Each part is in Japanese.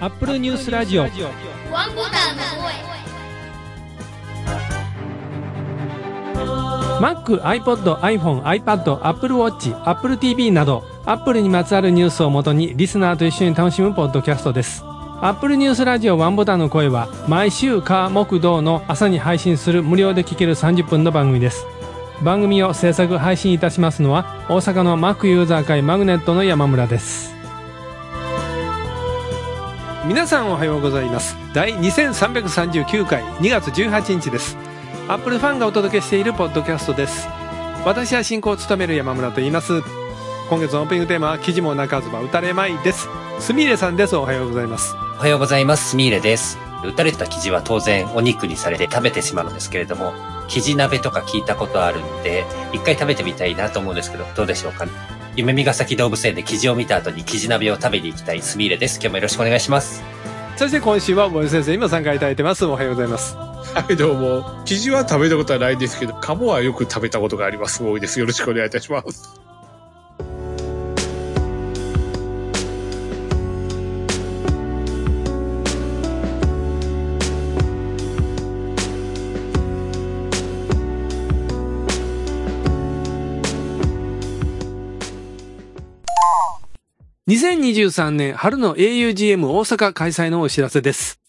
アップルニュースラジオワンボタンの声 Mac、iPod、iPhone、iPad、Apple Watch、Apple TV など Apple にまつわるニュースをもとにリスナーと一緒に楽しむポッドキャストです。アップルニュースラジオワンボタンの声は毎週火木土の朝に配信する無料で聴ける30分の番組です番組を制作配信いたしますのは大阪の Mac ユーザー会マグネットの山村です。皆さんおはようございます。第2339回2月18日です。アップルファンがお届けしているポッドキャストです。私は進行を務める山村と言います。今月のオープニングテーマは記事も泣かずば打たれまいです。すみれさんです。おはようございます。おはようございます。ミーレです。打たれた生地は当然お肉にされて食べてしまうんですけれども、生地鍋とか聞いたことあるんで、一回食べてみたいなと思うんですけど、どうでしょうか？夢見ヶ崎動物園で生地を見た後に生地鍋を食べに行きたいスミーレです。今日もよろしくお願いします。そして今週は森先生にも参加いただいてますおはようございますはい、どうも。生地は食べたことはないですけど、鴨はよく食べたことがあります。多いです。よろしくお願いいたします。2023年春の augm 大阪開催のお知らせです。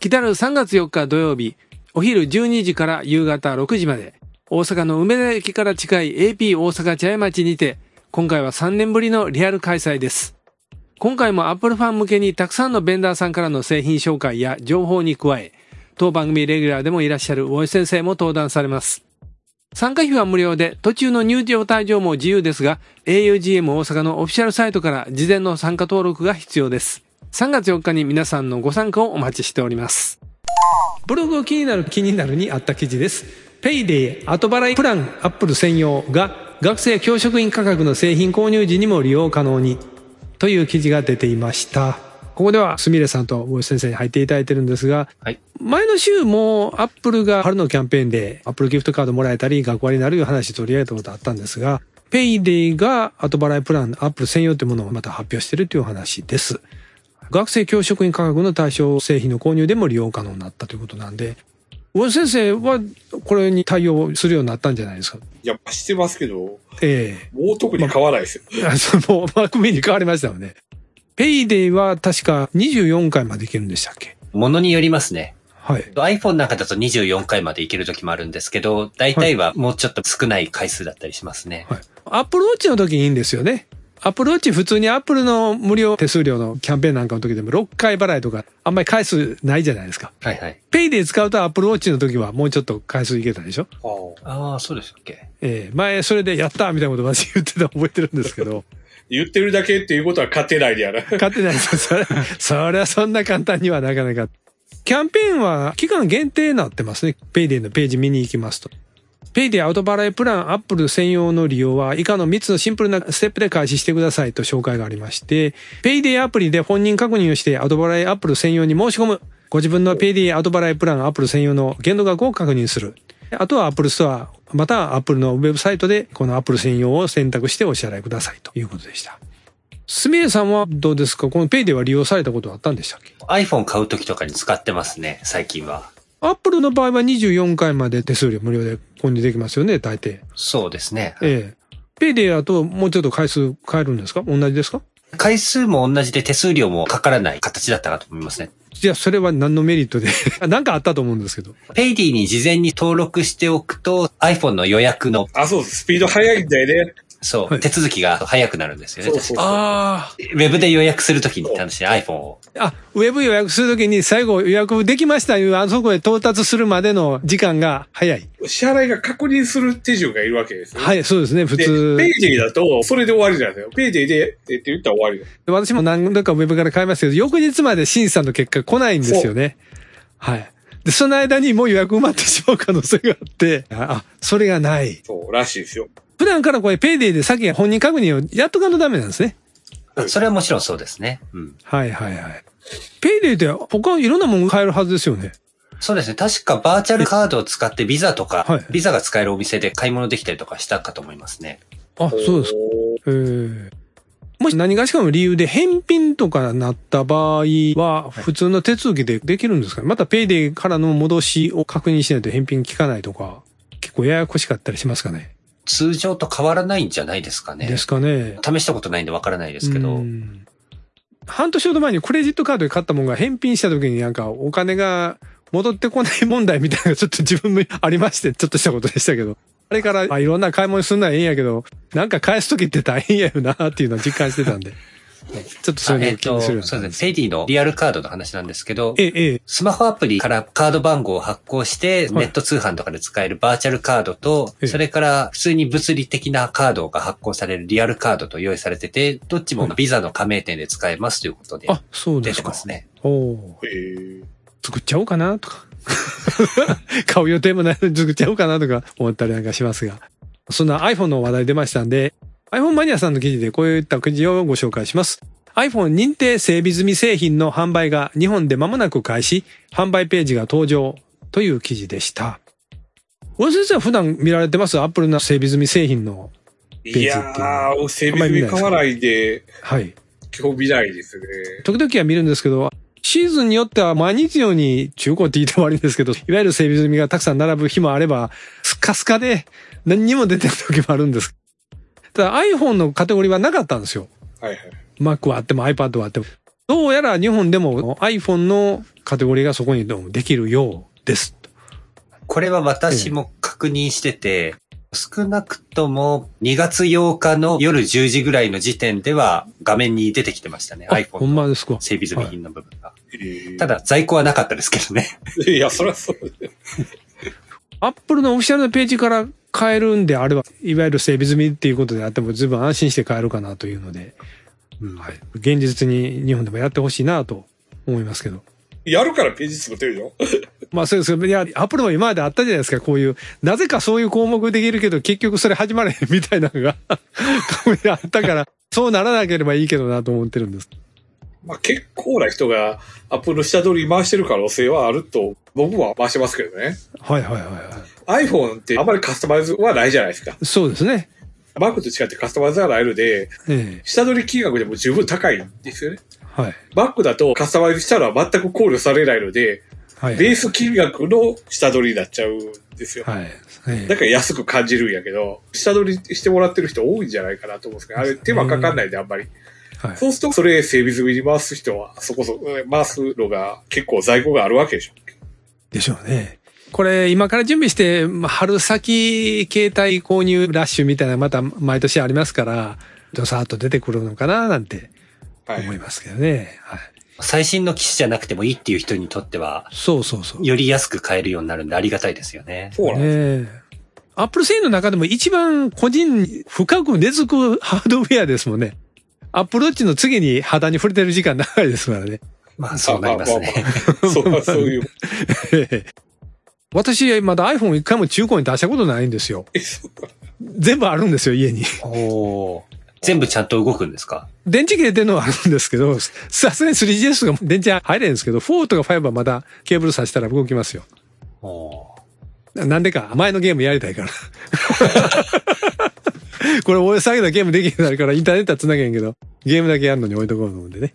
来たる3月4日土曜日、お昼12時から夕方6時まで、大阪の梅田駅から近い AP 大阪茶屋町にて、今回は3年ぶりのリアル開催です。今回も Apple ファン向けにたくさんのベンダーさんからの製品紹介や情報に加え、当番組レギュラーでもいらっしゃる大井先生も登壇されます。参加費は無料で、途中の入場退場も自由ですが、augm 大阪のオフィシャルサイトから事前の参加登録が必要です。3月4日に皆さんのご参加をお待ちしております。ブログを気になる気になるにあった記事です。ペイディあと払いプランアップル専用が学生教職員価格の製品購入時にも利用可能にという記事が出ていました。ここではすみれさんと大石先生に入っていただいてるんですが、はい。前の週もアップルが春のキャンペーンでアップルギフトカードもらえたり学割になるいう話取り上げたことあったんですが、ペイデイが後払いプランアップル専用というものをまた発表しているという話です。学生教職員価格の対象製品の購入でも利用可能になったということなんで、大石先生はこれに対応するようになったんじゃないですか？やっぱしてますけど、えもう特に買わないですよ。えあその、マークミに変わりましたよね。ペイデイは確か24回までいけるんでしたっけ？ものによりますね。はい。iPhone なんかだと24回までいける時もあるんですけど、大体はもうちょっと少ない回数だったりしますね。はい。アップルウォッチの時にいいんですよね。アップルウォッチ普通にアップルの無料手数料のキャンペーンなんかの時でも6回払いとかあんまり回数ないじゃないですか。はいはい。ペイディで使うとアップルウォッチの時はもうちょっと回数いけたでしょ？ああ、そうでしたっけ？ええ前それでやったーみたいなこと私言ってたの覚えてるんですけど。言ってるだけっていうことは勝てないでやな。買ってないで。それ、そりゃそんな簡単にはなかなか。キャンペーンは期間限定になってますね。ペイディのページ見に行きますと。ペイディあと払いプランアップル専用の利用は以下の3つのシンプルなステップで開始してくださいと紹介がありまして、ペイディアプリで本人確認をしてあと払いアップル専用に申し込む。ご自分のペイディあと払いプランアップル専用の限度額を確認する。あとは Apple Store、または Apple のウェブサイトでこの Apple 専用を選択してお支払いくださいということでした。すみれさんはどうですか？このペイディは利用されたことはあったんでしたっけ？iPhone 買う時とかに使ってますね、最近は。アップルの場合は24回まで手数料無料で購入できますよね、大抵。そうですね。ええ。ペイディやともうちょっと回数変えるんですか？同じですか？回数も同じで手数料もかからない形だったかと思いますね。じゃあそれは何のメリットで？なんかあったと思うんですけど。ペイディに事前に登録しておくと iPhone の予約の、あ、そうです。スピード速いんだよね。そう、はい手続きが早くなるんですよね。そうそうそう。あウェブで予約するときに楽しい iPhone を。あ。あ、ウェブ予約するときに最後予約できましたいうあそこへ到達するまでの時間が早い。支払いが確認する手順がいるわけですよ。はい、そうですね、普で、通。ペイディだと、それで終わりなんだよ。ペイディで、って言ったら終わりだよ。私も何度かウェブから買いましたけど、翌日まで審査の結果来ないんですよね。はい。で、その間にもう予約埋まってしまう可能性があって、あ、それがない。そう、らしいですよ。普段からこれペイディで先本人確認をやっとかんとダメなんですね。はいそれはもちろんそうですね。うん。はいはいはい。ペイディって他いろんなもの買えるはずですよね。そうですね。確かバーチャルカードを使ってビザとか、はいビザが使えるお店で買い物できたりとかしたかと思いますね。あ、そうですか。えーもし何がしかの理由で返品とかなった場合は、普通の手続きでできるんですかねまたペイディからの戻しを確認しないと返品効かないとか、結構ややこしかったりしますかね通常と変わらないんじゃないですかね。ですかね。試したことないんでわからないですけど。うん半年ほど前にクレジットカードで買ったものが返品した時になんかお金が戻ってこない問題みたいなのがちょっと自分もありまして、ちょっとしたことでしたけど。あれから、あいろんな買い物するのはええんやけど、なんか返す時って大変やよなっていうのを実感してたんで。ね ちょっとそういうのをあえっと、そうですね。ペイディのリアルカードの話なんですけど、ええ、ええ、スマホアプリからカード番号を発行して、はいネット通販とかで使えるバーチャルカードと、ええそれから普通に物理的なカードが発行されるリアルカードと用意されてて、どっちもビザの加盟店で使えますということであ、そうですか出てま。すね。おおーへえ。作っちゃおうかなとか。買う予定もないのに作っちゃおうかなとか思ったりなんかしますが。そんな iPhone の話題出ましたんで、iPhone マニアさんの記事でこういった記事をご紹介します。iPhone 認定整備済み製品の販売が日本で間もなく開始、販売ページが登場という記事でした。大先生は普段見られてます ?Apple の整備済み製品の。いやー、整備済み買わないで、はい。基本見ないですね。時々は見るんですけど、シーズンによっては毎日のように中古って言っても悪いんですけど、いわゆる整備済みがたくさん並ぶ日もあれば、スカスカで何にも出てる時もあるんです。ただ iPhone のカテゴリーはなかったんですよ。はいはい。Mac はあっても iPad はあっても。どうやら日本でも iPhone のカテゴリーがそこにできるようです。これは私も確認してて、少なくとも2月8日の夜10時ぐらいの時点では画面に出てきてましたね。iPhone んまのですか。整備済み品の部分が。へえた、だ在庫はなかったですけどね。いや、そりゃそうです。Apple のオフィシャルなページから買えるんであれば、いわゆる整備済みっていうことであっても十分安心して買えるかなというので、はい。現実に日本でもやってほしいなと思いますけど。やるからページ作ってるよ。まあそうですいや、アップルも今まであったじゃないですか、こういう、なぜかそういう項目できるけど、結局それ始まれへんみたいなのが、あったから、そうならなければいいけどなと思ってるんです。まあ結構な人がアップルの下取り回してる可能性はあると、僕は回してますけどね。はいはいはいは iPhone ってあんまりカスタマイズはないじゃないですか。い。そうですね。Mac と違ってカスタマイズはないので、ええ下取り金額でも十分高いんですよね。はい。Mac だとカスタマイズしたのは全く考慮されないので、はい。ベース金額の下取りになっちゃうんですよ。はい。えだから安く感じるんやけど、下取りしてもらってる人多いんじゃないかなと思うんですけど、あれ手間かかんないんであんまり。えはい。そうすると、それ整備済みに回す人は、そこそこ、回すのが結構在庫があるわけでしょ。でしょうね。これ、今から準備して、まあ春先携帯購入ラッシュみたいな、また毎年ありますから、ドサーッと出てくるのかな、なんてはい。思いますけどね。はい。最新の機種じゃなくてもいいっていう人にとっては、そうそうそう。より安く買えるようになるんでありがたいですよね。そうなんです。ねえ。アップル製品の中でも一番個人に深く根付くハードウェアですもんね。アップルウォッチの次に肌に触れてる時間長いですからね。まあそうなりますね。そう、そういう。私、まだ iPhone 一回も中古に出したことないんですよ。全部あるんですよ、家に。おー全部ちゃんと動くんですか？電池切れてるのはあるんですけど、さすがに 3GS が電池入れんですけど、4とか5はまだケーブル挿したら動きますよ。おなんでか、前のゲームやりたいから。これ俺下げたゲームできるようになるからインターネットは繋げへんけど、ゲームだけやるのに置いとこうと思うんでね。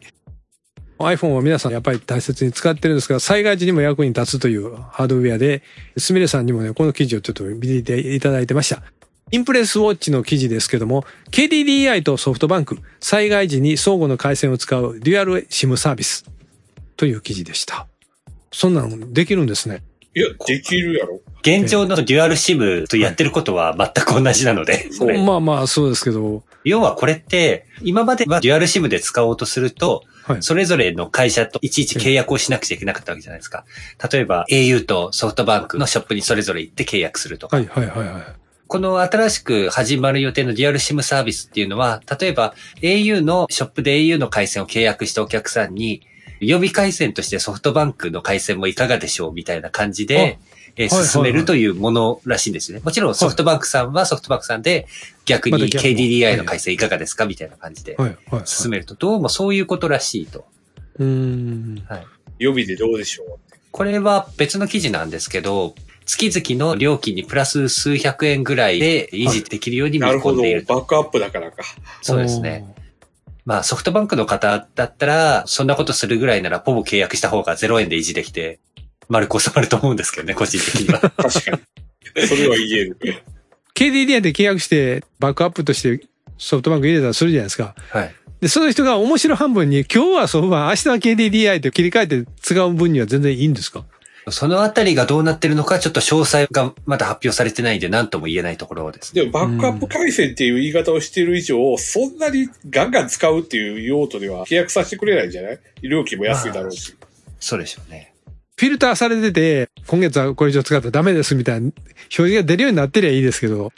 iPhone は皆さんやっぱり大切に使ってるんですが、災害時にも役に立つというハードウェアで、すみれさんにもね、この記事をちょっと見ていただいてました。インプレスウォッチの記事ですけども、KDDI とソフトバンク、災害時に相互の回線を使うデュアル SIM サービスという記事でした。そんなのできるんですね。いや、できるやろ。現状のデュアルシムとやってることは全く同じなので、まあまあそうですけど、要はこれって、今まではデュアルシムで使おうとすると、はい。それぞれの会社といちいち契約をしなくちゃいけなかったわけじゃないですか。例えば au とソフトバンクのショップにそれぞれ行って契約するとか。はいはいはいはい。この新しく始まる予定のデュアルシムサービスっていうのは、例えば au のショップで au の回線を契約したお客さんに、予備回線としてソフトバンクの回線もいかがでしょうみたいな感じで、え進めるというものらしいんですよね。もちろんソフトバンクさんはソフトバンクさんで逆に KDDI の回線いかがですかみたいな感じではいはい、はい。進めると、どうもそういうことらしいと。うーん。予備でどうでしょう？これは別の記事なんですけど、月々の料金にプラス数百円ぐらいで維持できるように見なるほど。込んでいる。バックアップだからか。そうですね。まあソフトバンクの方だったら、そんなことするぐらいならポボ契約した方が0円で維持できて、丸く収まると思うんですけどね、個人的には。確かに。それは言える。KDDI で契約してバックアップとしてソフトバンク入れたらするじゃないですか。はい。で、その人が面白半分に今日はソフトバンク、明日は KDDI と切り替えて使う分には全然いいんですか？そのあたりがどうなってるのか、ちょっと詳細がまだ発表されてないんで、何とも言えないところですね。でも、バックアップ回線っていう言い方をしている以上、そんなにガンガン使うっていう用途では契約させてくれないんじゃない料金も安いだろうし。そうでしょうね。フィルターされてて、今月はこれ以上使ったらダメですみたいな表示が出るようになってりゃいいですけど、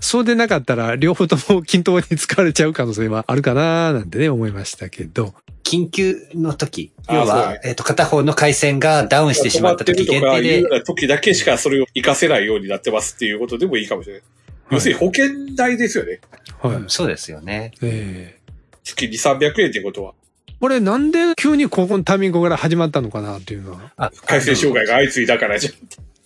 そうでなかったら両方とも均等に使われちゃう可能性はあるかななんてね思いましたけど。緊急の時、あ要はえっ、と、片方の回線がダウンしてしまった時限定でるとかいう時だけしかそれを活かせないようになってますっていうことでもいいかもしれない。要するに保険代ですよね。はい。そうですよね。ええ月に300円ってことは。これなんで急にここのタイミングから始まったのかなっていうのは。あ回線障害が相次いだからじ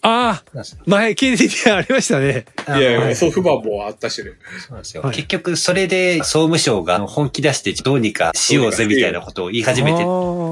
ああ、前 KDDI ありましたね。ゃん。いやいや、あのそう不満もあったしね。そうなんですよ。はい結局、それで総務省が本気出してどうにかしようぜみたいなことを言い始めて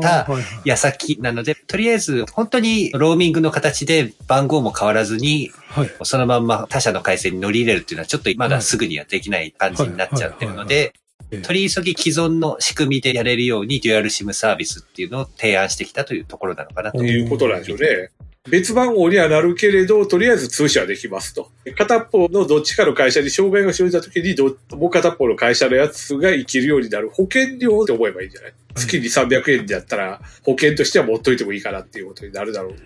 た矢先なので、とりあえず本当にローミングの形で番号も変わらずに、はい。そのまんま他社の回線に乗り入れるっていうのはちょっとまだすぐにはできない感じになっちゃってるので、ええ取り急ぎ既存の仕組みでやれるようにデュアルシムサービスっていうのを提案してきたというところなのかなということなんでしょうね。別番号にはなるけれど、とりあえず通信はできますと。片方のどっちかの会社に障害が生じた時にど、もう片方の会社のやつが生きるようになる保険料って思えばいいんじゃない？月に300円だったら保険としては持っといてもいいかなっていうことになるだろう。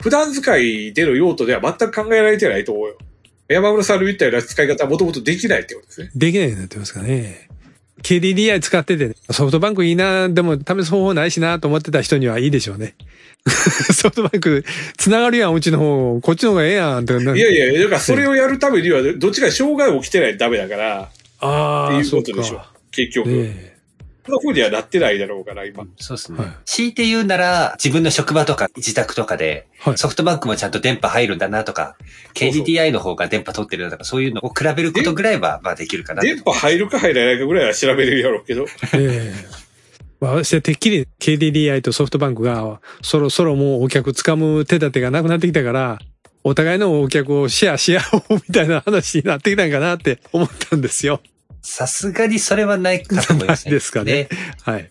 普段使いでの用途では全く考えられてないと思うよ。山村さんの言ったような使い方はもともとできないってことですね。できないようになってますかね。KDDI 使ってて、ソフトバンクいいな、でも試す方法ないしなと思ってた人にはいいでしょうね。ソフトバンク、繋がるやん、うちの方、こっちの方がええやんってな。いやいや、だからそれをやるためには、どっちかに障害起きてないとダメだから、ああ、っていうことでしょか。結局。えそんな風にはなってないだろうから、今。そうですね。はい強いて言うなら、自分の職場とか自宅とかで、はいソフトバンクもちゃんと電波入るんだなとか、KDDI の方が電波取ってるなとか、そういうのを比べることぐらいは、まあできるかなと。電波入るか入らないかぐらいは調べれるやろうけど。えええまあ、私はてっきり KDDI とソフトバンクがそろそろもうお客掴む手立てがなくなってきたから、お互いのお客をシェアし合おうみたいな話になってきたんかなって思ったんですよ。さすがにそれはないかと思いますね。ですかねではい。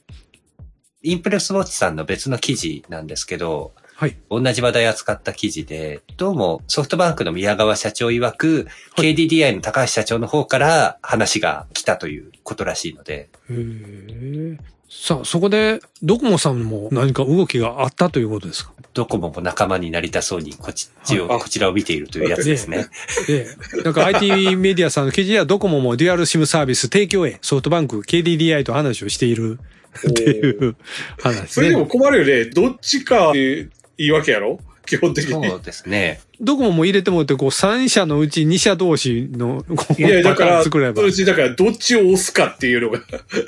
インプレスウォッチさんの別の記事なんですけど、はい。同じ話題扱った記事で、どうもソフトバンクの宮川社長曰く、KDDI の高橋社長の方から話が来たということらしいので、へえ。さあ、そこで、ドコモさんも何か動きがあったということですか？ドコモも仲間になりたそうにこっちを、はいこちらを見ているというやつですね。ええ。なんか IT メディアさんの記事ではドコモもデュアルシムサービス提供へソフトバンク KDDI と話をしているっていう話ですそれでもね。困るよね。どっちかでいいわけやろ？基本的に。そうですね。ドコモも入れてもって、こう3社のうち2社同士の、こういや、だから、そのう。ちだから、どっちを押すかっていうのが。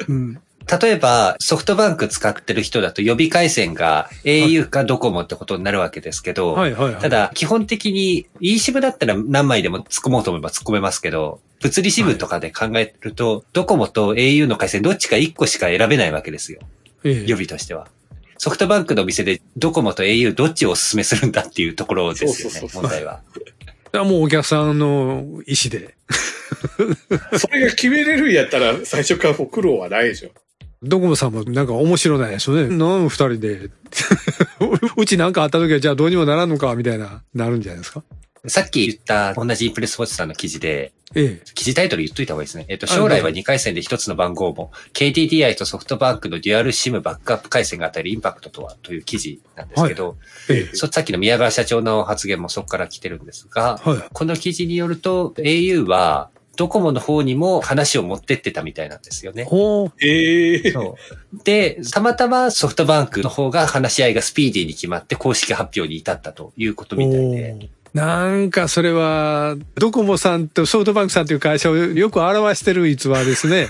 うん例えば、ソフトバンク使ってる人だと予備回線が au かドコモってことになるわけですけど、はいはいはい。ただ、基本的に eSIM だったら何枚でも突っ込もうと思えば突っ込めますけど、物理 SIM とかで考えると、ドコモと au の回線どっちか1個しか選べないわけですよ。ええ予備としては。ソフトバンクの店でドコモと au どっちをお勧めするんだっていうところですよねそうそう、そう問題は。いやもうお客さんの意思で。それが決めれるんやったら、最初からもう苦労はないでしょ。ドコモさんもなんか面白ないですよね。なん二人で。うちなんかあった時はじゃあどうにもならんのかみたいな、なるんじゃないですか？さっき言った同じインプレスウォッチさんの記事で、ええ。記事タイトル言っといた方がいいですね。えっと、あ将来はどうぞ2回戦で1つの番号も、KDDI とソフトバンクのデュアルシムバックアップ回線が与えるインパクトとはという記事なんですけど、ええ。そさっきの宮川社長の発言もそこから来てるんですが、はい。この記事によると au はドコモの方にも話を持ってってたみたいなんですよね。ほう。ええそうで、たまたまソフトバンクの方が話し合いがスピーディーに決まって公式発表に至ったということみたいで。なんかそれは、ドコモさんとソフトバンクさんという会社をよく表してる逸話ですね。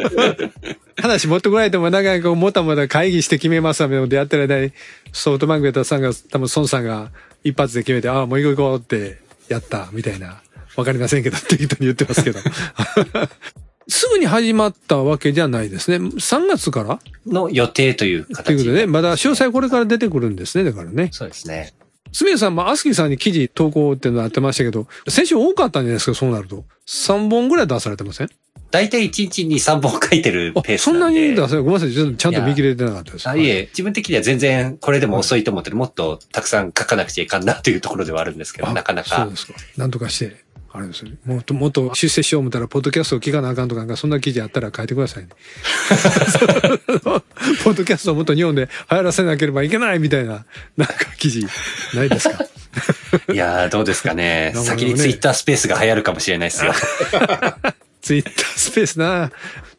話持ってこられても、なかなかもたもた会議して決めますみたいなことやってる間に、ソフトバンクやったらさんが、多分孫さんが一発で決めて、ああ、もう行こう行こうってやった、みたいな。わかりませんけどって人に言ってますけど。すぐに始まったわけじゃないですね。3月から？の予定というという形ことでね、まだ詳細これから出てくるんですね、だからね。そうですね。すみれさん、まあ、アスキーさんに記事投稿ってなってましたけど、先週多かったんじゃないですか、そうなると。3本ぐらい出されてません？大体1日に3本書いてるあペー、スそんなで。なんに出されごめんなさい、ちゃんと見切れてなかったです。あいえ、自分的には全然これでも遅いと思ってる。もっとたくさん書かなくちゃいかんなというところではあるんですけど、あなかなかそうで。すか。なんとかして、あれですよね。もっともっと出世しよう思ったら、ポッドキャストを聞かなあかんとか、なんかそんな記事あったら書いてくださいね。ポッドキャストをもっと日本で流行らせなければいけないみたいな、なんか記事ないですか？いやー、どうですかね。ね先にツイッタースペースが流行るかもしれないですよ。ツイッタースペースな。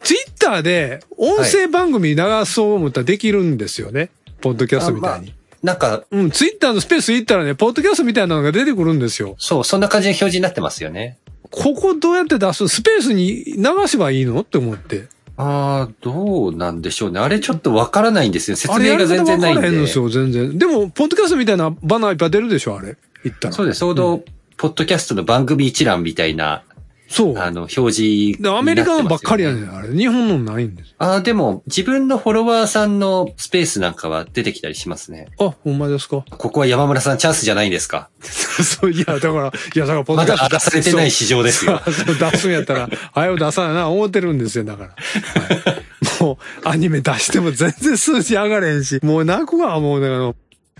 ツイッターで音声番組流そう思ったらできるんですよね。ポッドキャストみたいに。なんか、うん、ツイッターのスペース行ったらね、ポッドキャストみたいなのが出てくるんですよ。そう、そんな感じの表示になってますよね。ここどうやって出すスペースに流せばいいのって思って。ああ、どうなんでしょうね。あれちょっとわからないんですよ。説明が全然ないんで。からへんのですよ、全然。でも、ポッドキャストみたいなバナーいっぱい出るでしょ、あれ。言ったら。そうです。ちょうど、ポッドキャストの番組一覧みたいな、そう。あの、表示アメリカのばっかりやね。ねん、あれ。日本のないんです。ああ、でも、自分のフォロワーさんのスペースなんかは出てきたりしますね。あ、ほんまですか？ここは山村さんチャンスじゃないんですか？そう、いや、だから、いや、だから、ポッドまキャストだ明かされてない市場ですよ。出すんやったら、あれを出さないな、思ってるんですよ、だから。はいもう、アニメ出しても全然数字上がれへんし、もう泣くわ、もう、だから、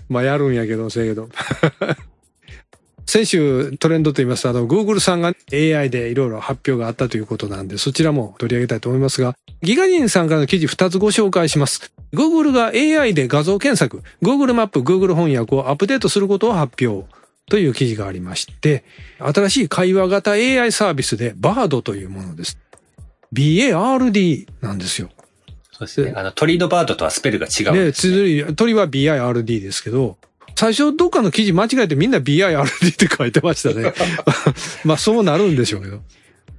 まあ、やるんやけど、せやけど。先週トレンドと言いますと、あの、Google さんが AI でいろいろ発表があったということなんで、そちらも取り上げたいと思いますが、ギガ人さんからの記事2つご紹介します。Google が AI で画像検索、Google マップ、Google 翻訳をアップデートすることを発表。という記事がありまして、新しい会話型 AI サービスで BARD というものです。BARD なんですよ。そうですね。あの、鳥のバードとはスペルが違うんで、です、ね。綴り、鳥は BIRD ですけど、最初どっかの記事間違えてみんな BIRD って書いてましたね。まあそうなるんでしょうけど。こ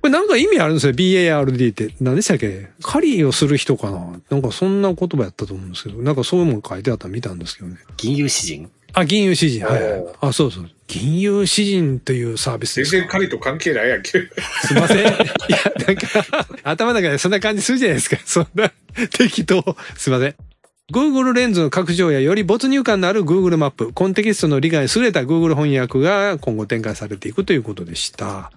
れなんか意味あるんですよ。BARD って。何でしたっけ？狩りをする人かな？なんかそんな言葉やったと思うんですけど、なんかそういうもの書いてあったの見たんですけどね。銀融詩人？あ、銀融詩人。はいはいお。あ、そうそう。銀融詩人というサービスですか？全然狩りと関係ないやんけ。すいません。いや、なんか、頭の中でそんな感じするじゃないですか。そんな、適当。すいません。Google レンズの拡張やより没入感のある Google マップ、コンテキストの理解に優れた Google 翻訳が今後展開されていくということでした。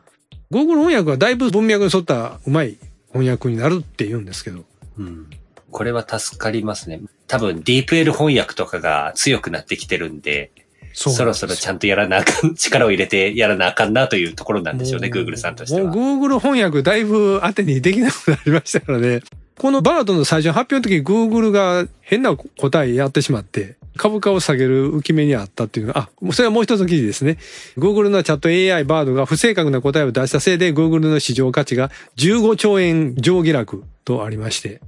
Google 翻訳はだいぶ文脈に沿ったうまい翻訳になるって言うんですけど。うん。これは助かりますね。多分、DeepL 翻訳とかが強くなってきてるんで、そろそろちゃんとやらなあかん、力を入れてやらなあかんなというところなんでしょうね、も Google さんとしては。もう Google 翻訳だいぶ当てにできなくなりましたからね。このバードの最初の発表の時 Google が変な答えやってしまって、株価を下げる浮き目にあったっていうのが、あ、それはもう一つの記事ですね。Google のチャット AI バードが不正確な答えを出したせいで Google の市場価値が15兆円上下落とありまして。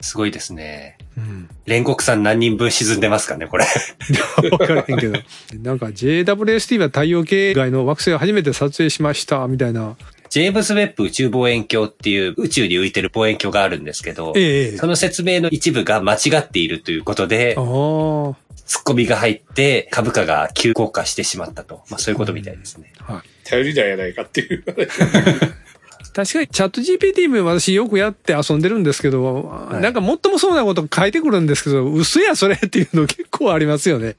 すごいですね。うん。煉獄さん何人分沈んでますかね、これ。わからへんけど。なんか JWST は太陽系外の惑星を初めて撮影しました、みたいな。ジェームズ・ウェッブ宇宙望遠鏡っていう宇宙に浮いてる望遠鏡があるんですけど、ええ。その説明の一部が間違っているということで。ツッコミが入って株価が急降下してしまったと。まあそういうことみたいですね。はい。頼りないやないかっていう。確かにチャット GPT も私よくやって遊んでるんですけど、いなんかもっともそうなこと書いてくるんですけど、嘘やそれっていうの結構ありますよね。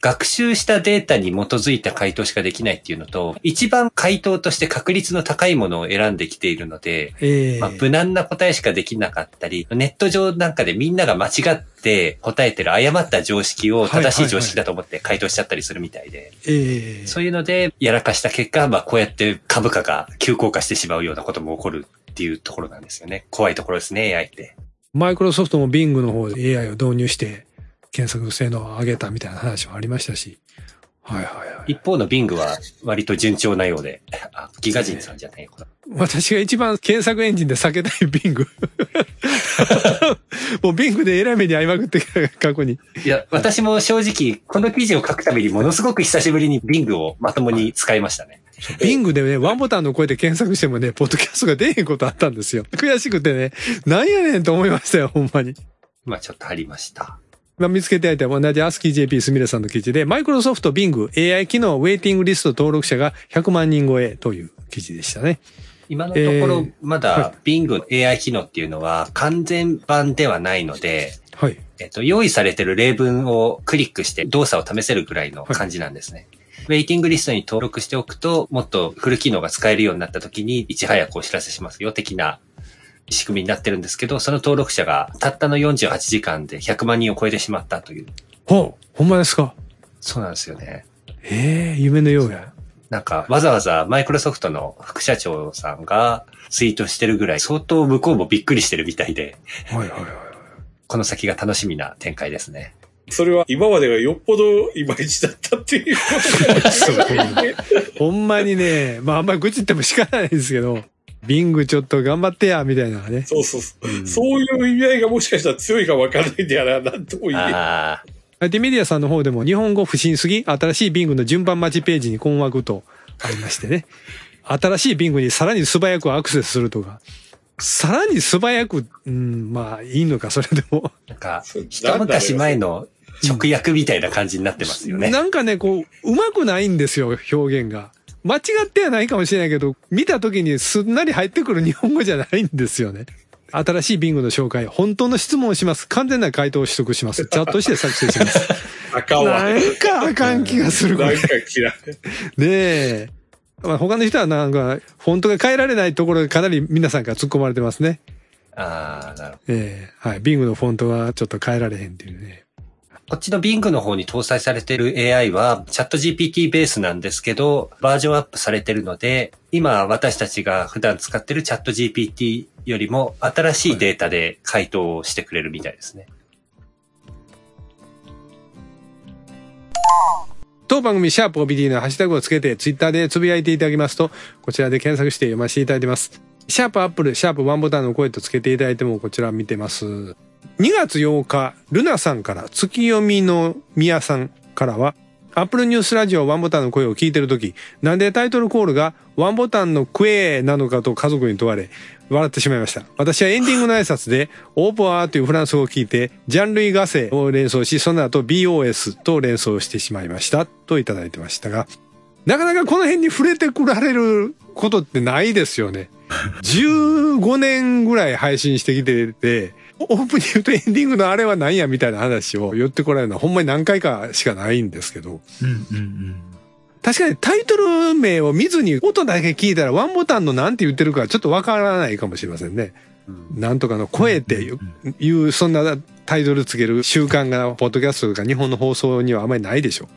学習したデータに基づいた回答しかできないっていうのと、一番回答として確率の高いものを選んできているので、ええまあ、無難な答えしかできなかったり、ネット上なんかでみんなが間違って答えてる誤った常識を正しい常識だと思って回答しちゃったりするみたいで、ええそういうのでやらかした結果、まあこうやって株価が急降下してしまうようなことも起こるっていうところなんですよね。怖いところですね、AI って。マイクロソフトも Bing の方で AI を導入して検索性能を上げたみたいな話もありましたし。はいはいはい。一方の Bing は割と順調なようで、あ、ギガ人さんじゃないよ、これ。私が一番検索エンジンで避けたい Bing。もう Bing で偉い目に遭いまくって過去に。いや、私も正直、この記事を書くためにものすごく久しぶりに Bing をまともに使いましたね。ビングでね、ワンボタンの声で検索してもね、ポッドキャストが出へんことあったんですよ。悔しくてね、なんやねんと思いましたよ、ほんまに。まあちょっとありました。まあ、見つけていた同じアスキー JP すみれさんの記事で、マイクロソフト Bing AI 機能ウェイティングリスト登録者が100万人超えという記事でしたね。今のとこえろー、まだ Bing AI 機能っていうのは完全版ではないので、はい。えっと、用意されてる例文をクリックして動作を試せるぐらいの感じなんですね。ウェイティングリストに登録しておくと、もっとフル機能が使えるようになった時に、いち早くお知らせしますよ、的な仕組みになってるんですけど、その登録者がたったの48時間で100万人を超えてしまったという。ほう、ほんまですか？そうなんですよね。ええ夢のようや。なんか、わざわざマイクロソフトの副社長さんがツイートしてるぐらい、相当向こうもびっくりしてるみたいで、はいはいはい。この先が楽しみな展開ですね。それは今までがよっぽどいまいちだったっていう ほんまにね、まああんまり愚痴っても仕方ないですけど、ビングちょっと頑張ってや、みたいなね。そうそうそう。うんそういう意味合いがもしかしたら強いか分からないんだよな、なんとも言えない。ああ、IT メディアさんの方でも日本語不審すぎ、新しいビングの順番待ちページに困惑とありましてね。新しいビングにさらに素早くアクセスするとか。さらに素早く、うん、まあいいのか、それでも。なんかそう、一昔前の直訳みたいな感じになってますよね。なんかね、こう、うまくないんですよ、表現が。間違ってはないかもしれないけど、見た時にすんなり入ってくる日本語じゃないんですよね。新しいビングの紹介、本当の質問をします。完全な回答を取得します。チャットして作成します。あかんわ。なんかあかん気がする、なん。か嫌い。ねえ。まあ、他の人はなんか、フォントが変えられないところでかなり皆さんから突っ込まれてますね。ああ、なるほど。ええはい。ビングのフォントはちょっと変えられへんっていうね。こっちの Bing の方に搭載されている AI はチャット GPT ベースなんですけど、バージョンアップされてるので、今私たちが普段使ってるチャット GPT よりも新しいデータで回答をしてくれるみたいですね。当番組、シャープ OBD のハッシュタグをつけて、ツイッターでつぶやいていただきますと、こちらで検索して読ませていただいてます。シャープアップル、シャープワンボタンの声とつけていただいても、こちら見てます。2月8日、ルナさんから、月読みの宮さんからは、アップルニュースラジオワンボタンの声を聞いてるとき、なんでタイトルコールがワンボタンのクエーなのかと家族に問われ、笑ってしまいました。私はエンディングの挨拶で、オーポアーというフランス語を聞いて、ジャンルイガセを連想し、その後 BOS と連想してしまいました。といただいてましたが、なかなかこの辺に触れてくられることってないですよね。15年ぐらい配信してきてて、オープニングとエンディングのあれは何やみたいな話を言ってこられるのはほんまに何回かしかないんですけど、うんうんうん。確かにタイトル名を見ずに音だけ聞いたらワンボタンのなんて言ってるかちょっとわからないかもしれませんね。なんとかの声っていうそんなタイトルつける習慣が、ポッドキャストとか日本の放送にはあまりないでしょ。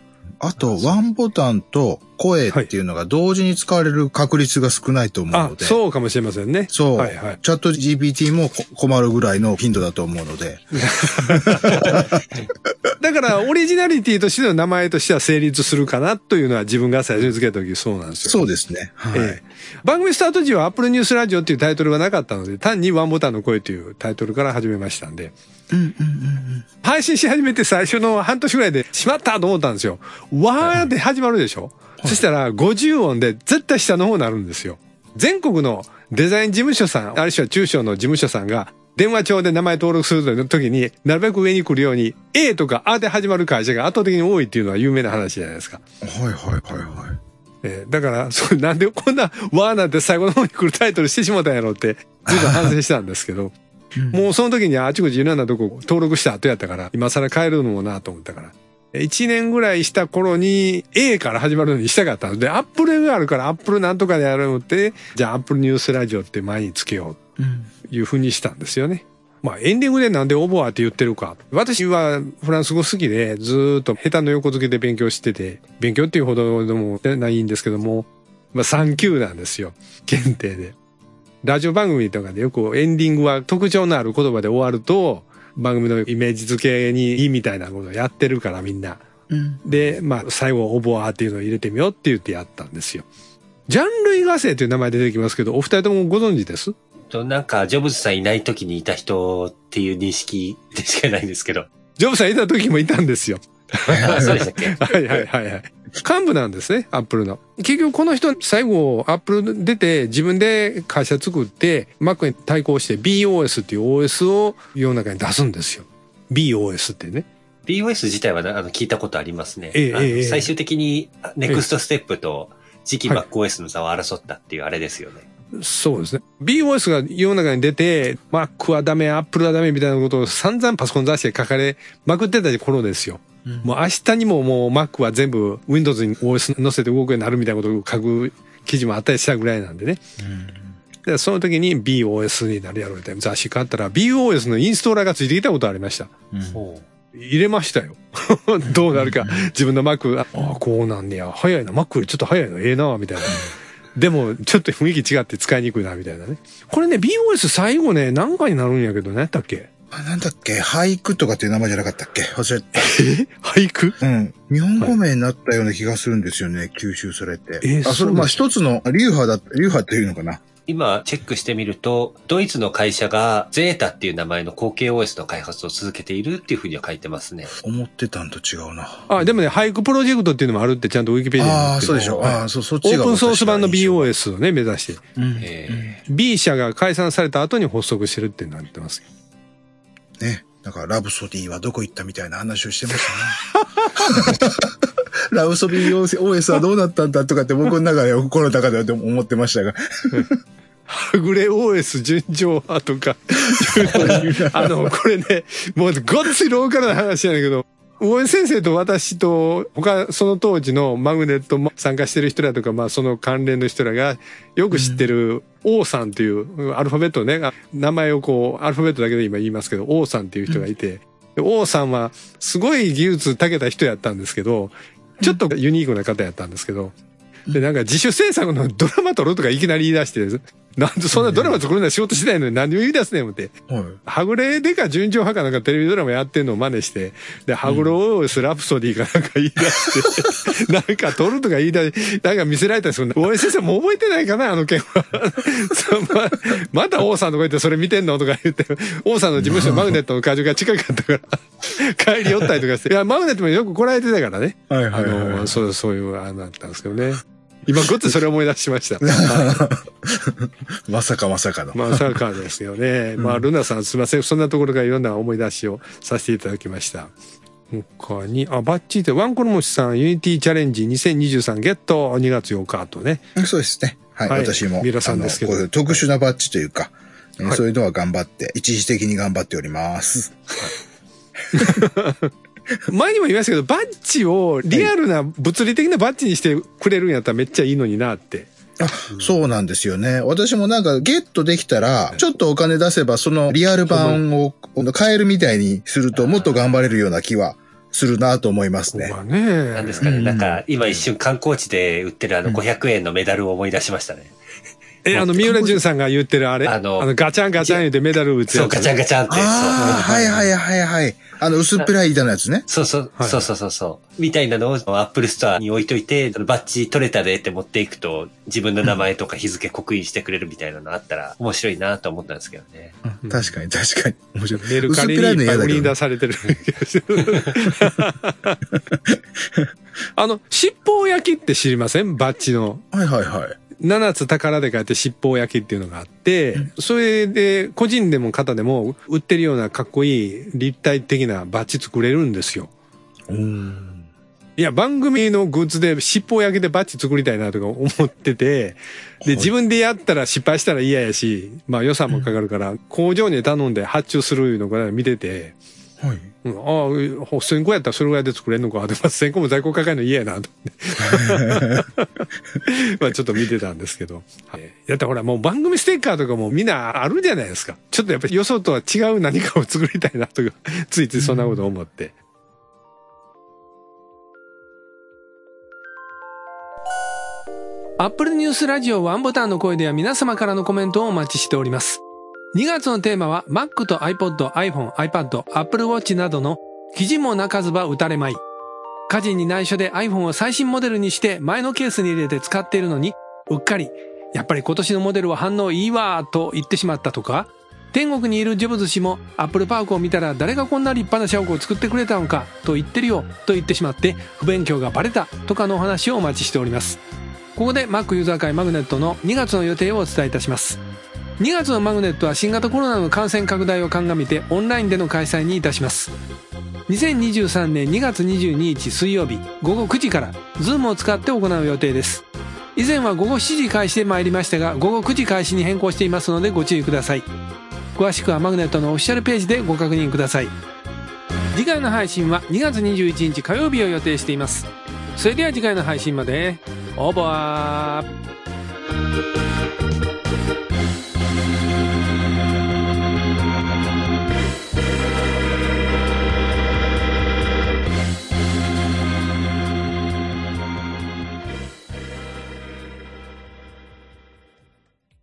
あと、ワンボタンと声っていうのが同時に使われる確率が少ないと思うあの、で。そうかもしれませんね。そう。はいはい。チャット GPT もこ困るぐらいの頻度だと思うので。だから、オリジナリティとしての名前としては成立するかなというのは自分が最初につけた時そうなんですよ。そうですね。はい。ええ番組スタート時は Apple News Radio っていうタイトルがなかったので、単にワンボタンの声というタイトルから始めましたんで、うんうんうんうん。配信し始めて最初の半年ぐらいで、しまったと思ったんですよ。わーで始まるでしょ、そしたら50音で絶対下の方になるんですよ。全国のデザイン事務所さん、あるいは中小の事務所さんが、電話帳で名前登録する時に、なるべく上に来るように、A とか A で始まる会社が圧倒的に多いっていうのは有名な話じゃないですか。はいはいはいはい。えーだから、それなんでこんな、わーなんて最後の方に来るタイトルしてしもたんやろって、ずいぶん反省したんですけど、もうその時にあちこちいろんなとこ登録した後やったから、今更変えるのもなと思ったから。1年ぐらいした頃に A から始まるのにしたかったので、アップルがあるからアップルなんとかでやるのって、じゃあアップルニュースラジオって前につけよういうふうにしたんですよね。まあエンディングでなんでオボアって言ってるか。私はフランス語好きでずーっと下手の横付けで勉強してて、勉強っていうほどでもないんですけども、まあ3級なんですよ。限定で。ラジオ番組とかでよくエンディングは特徴のある言葉で終わると、番組のイメージ付けにいいみたいなことをやってるからみんな。うん。で、まあ最後オボアっていうのを入れてみようって言ってやったんですよ。ジャンルイガセという名前出てきますけど、お二人ともご存知です？と、なんか、ジョブズさんいない時にいた人っていう認識でしかないんですけど。ジョブさんいた時もいたんですよ。あ そうでしたっけ？はいはいはいはい。幹部なんですね、アップルの。結局この人、最後、アップル出て自分で会社作って、Mac に対抗して BOS っていう OS を世の中に出すんですよ。BOS ってね。BOS 自体はあの聞いたことありますね。ええ最終的にネクストステップと次期 MacOS の差を争ったっていうあれですよね。そうですね。BOS が世の中に出て、Mac はダメ、Apple はダメみたいなことを散々パソコン雑誌で書かれまくってた頃ですよ。うん、もう明日にももう Mac は全部 Windows に OS 載せて動くようになるみたいなことを書く記事もあったりしたぐらいなんでね。うん、でその時に BOS になるやろうって雑誌買ったら BOS のインストーラーがついてきたことありました。うん入れましたよ。どうなるか。自分の Mac、ああ、こうなんねや。早いな。Mac よりちょっと早いの。ええな、みたいな。でも、ちょっと雰囲気違って使いにくいな、みたいなね。これね、BOS 最後ね、何回になるんやけど、何やったっけ？あ、なんだっけ？俳句とかっていう名前じゃなかったっけ？忘れた。え 俳句？うん。日本語名になったような気がするんですよね、はい、吸収されて。えー、あ、それ、まあ一つの流派だ、流派っていうのかな。今チェックしてみると、ドイツの会社がゼータっていう名前の後継 OS の開発を続けているっていうふうには書いてますね。思ってたんと違うな。あ、でもね、俳句プロジェクトっていうのもあるってちゃんとウィキペディアにああ、そうでしょう。ああ、そ、そっちが。オープンソース版の BOS をね、目指して。うん、えー、B 社が解散された後に発足してるってなってますね。なんか、ラブソディはどこ行ったみたいな話をしてましたね。ラブソディ OS はどうなったんだとかって僕の中で心の中では思ってましたが。はぐれ OS 純情派とか、あの、これね、もうごっついローカルな話なんだけど、大江先生と私と、他、その当時のマグネット参加してる人らとか、まあその関連の人らがよく知ってる王さんというアルファベットね、名前をこう、アルファベットだけで今言いますけど、王さんっていう人がいて、王さんはすごい技術長けた人やったんですけど、ちょっとユニークな方やったんですけど、で、なんか自主制作のドラマ撮るとかいきなり言い出して、なんでそんなドラマ作るのは仕事しないのに何を言い出すねん思って。はい、はぐれでか純情派かなんかテレビドラマやってんのを真似して、で、はぐろをスラプソディかなんか言い出して、なんか撮るとか言い出し、なんか見せられたりする大江先生も覚えてないかなあの件は。ままた王さんとか言ってそれ見てんのとか言って、王さんの事務所マグネットの会場が近かったから、帰り寄ったりとかして、いや、マグネットもよく来られてたからね。はいはいはい、はい、あの、そう、そういう、あの、だったんですけどね。今ごっつそれ思い出しました。まさかまさかの。まさかですよね。まあ、ルナさんすいません。そんなところからいろんな思い出しをさせていただきました。他に、あ、バッチってワンコロモシさん、ユニティチャレンジ2023ゲット2月8日とね。そうですね。はい。はい、私も。ミラさんですけど。特殊なバッジというか、はい、そういうのは頑張って、一時的に頑張っております。前にも言いましたけど、バッジをリアルな物理的なバッジにしてくれるんやったらめっちゃいいのになって。あ、そうなんですよね。私もなんかゲットできたら、ちょっとお金出せばそのリアル版を買えるみたいにするともっと頑張れるような気はするなと思いますね。まあね。なんですかね。なんか今一瞬観光地で売ってるあの500円のメダルを思い出しましたね。え、あの、三浦淳さんが言ってるあれ？あの、あのガチャンガチャン言ってメダル打つやつ。そう、ガチャンガチャンって。ああ、はいはいはいはい。あの、薄っぺらい板のやつね。そうそう、そうそうそうそう。みたいなのをアップルストアに置いといて、バッジ取れたでって持っていくと、自分の名前とか日付刻印してくれるみたいなのあったら、面白いなと思ったんですけどね。確かに確かに。面白い。メルカリにいっぱい出されてる。あの、尻尾焼きって知りません？バッジの。はいはいはい。七つ宝で書いて七宝焼きっていうのがあって、それで個人でも方でも売ってるようなかっこいい立体的なバッジ作れるんですよ。いや、番組のグッズで尻尾焼きでバッジ作りたいなとか思ってて、で、自分でやったら失敗したら嫌やし、まあ予算もかかるから、工場に頼んで発注するのが見てて、はい。うん、ああ、1000個やったらそれぐらいで作れんのか。でも1000個も在庫抱えるの嫌やな、と まあちょっと見てたんですけど。はい。やったらほらもう番組ステッカーとかもみんなあるじゃないですか。ちょっとやっぱり予想とは違う何かを作りたいなとか、ついついそんなこと思って。アップルニュースラジオワンボタンの声では皆様からのコメントをお待ちしております。2月のテーマは Mac と iPod、iPhone、iPad、Apple Watch などの記事も泣かずば打たれまい。家事に内緒で iPhone を最新モデルにして前のケースに入れて使っているのに、うっかり、やっぱり今年のモデルは反応いいわーと言ってしまったとか、天国にいるジョブズ氏もアップルパークを見たら誰がこんな立派な社屋を作ってくれたのかと言ってるよと言ってしまって不勉強がバレたとかのお話をお待ちしております。ここで Mac ユーザー会マグネットの2月の予定をお伝えいたします。2月のマグネットは新型コロナの感染拡大を鑑みてオンラインでの開催にいたします。2023年2月22日水曜日午後9時から Zoom を使って行う予定です。以前は午後7時開始で参りましたが午後9時開始に変更していますのでご注意ください。詳しくはマグネットのオフィシャルページでご確認ください。次回の配信は2月21日火曜日を予定しています。それでは次回の配信まで。オーバー。